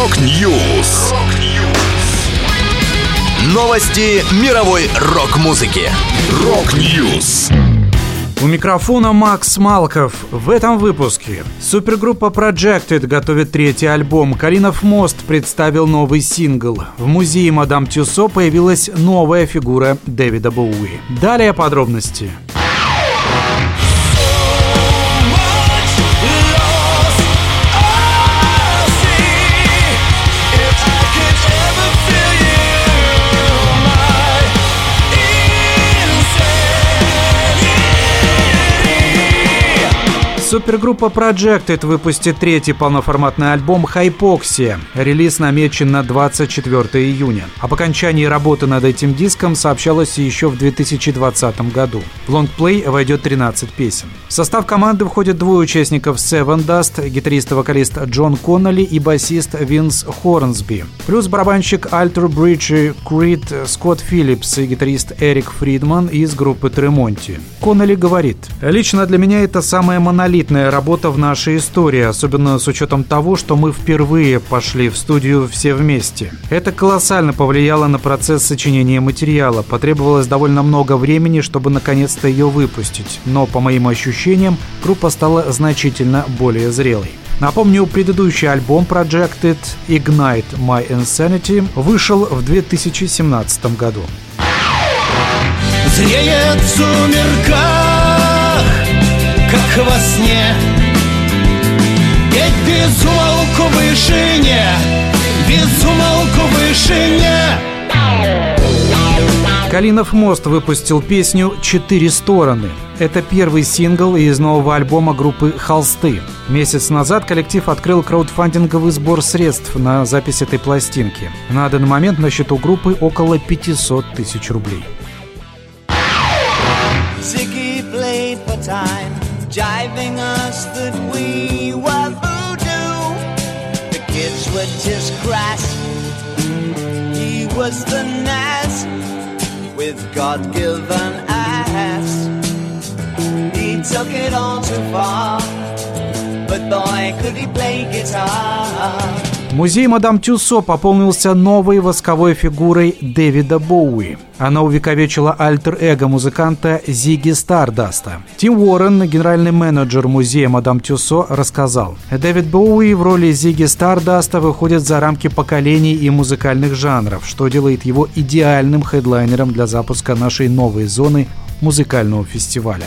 Rock News. Новости мировой рок-музыки. Rock News. У микрофона Макс Малков. В этом выпуске супергруппа Projected готовит третий альбом. Калинов мост представил новый сингл. В музее Мадам Тюсо появилась новая фигура Дэвида Боуи. Далее подробности. Супергруппа Projected выпустит третий полноформатный альбом «Hypoxia». Релиз намечен на 24 июня. Об окончании работы над этим диском сообщалось еще в 2020 году. В лонгплей войдет 13 песен. В состав команды входят двое участников Sevendust, гитарист и вокалист Джон Конноли и басист Винс Хорнсби. Плюс барабанщик Alter Bridge и Creed Скотт Филлипс и гитарист Эрик Фридман из группы Tremonti. Конноли говорит, «Лично для меня это самая монолитная работа в нашей истории, особенно с учетом того, что мы впервые пошли в студию все вместе. Это колоссально повлияло на процесс сочинения материала. Потребовалось довольно много времени, чтобы наконец-то ее выпустить. Но, по моим ощущениям, группа стала значительно более зрелой. Напомню, предыдущий альбом Projected Ignite My Insanity вышел в 2017 году. Зреет в сумерках как во сне Ведь без умолку вышине Без умолку вышине Калинов мост выпустил песню «Четыре стороны». Это первый сингл из нового альбома группы «Холсты». Месяц назад коллектив открыл краудфандинговый сбор средств на запись этой пластинки. На данный момент на счету группы около 500 тысяч рублей. Jiving us that we were voodoo. The kids were just crass. He was the nas with God given ass. He took it all too far, but boy, could he play guitar. Музей Мадам Тюсо пополнился новой восковой фигурой Дэвида Боуи. Она увековечила альтер-эго музыканта Зиги Стардаста. Тим Уоррен, генеральный менеджер музея Мадам Тюсо, рассказал, Дэвид Боуи в роли Зиги Стардаста выходит за рамки поколений и музыкальных жанров, что делает его идеальным хедлайнером для запуска нашей новой зоны музыкального фестиваля.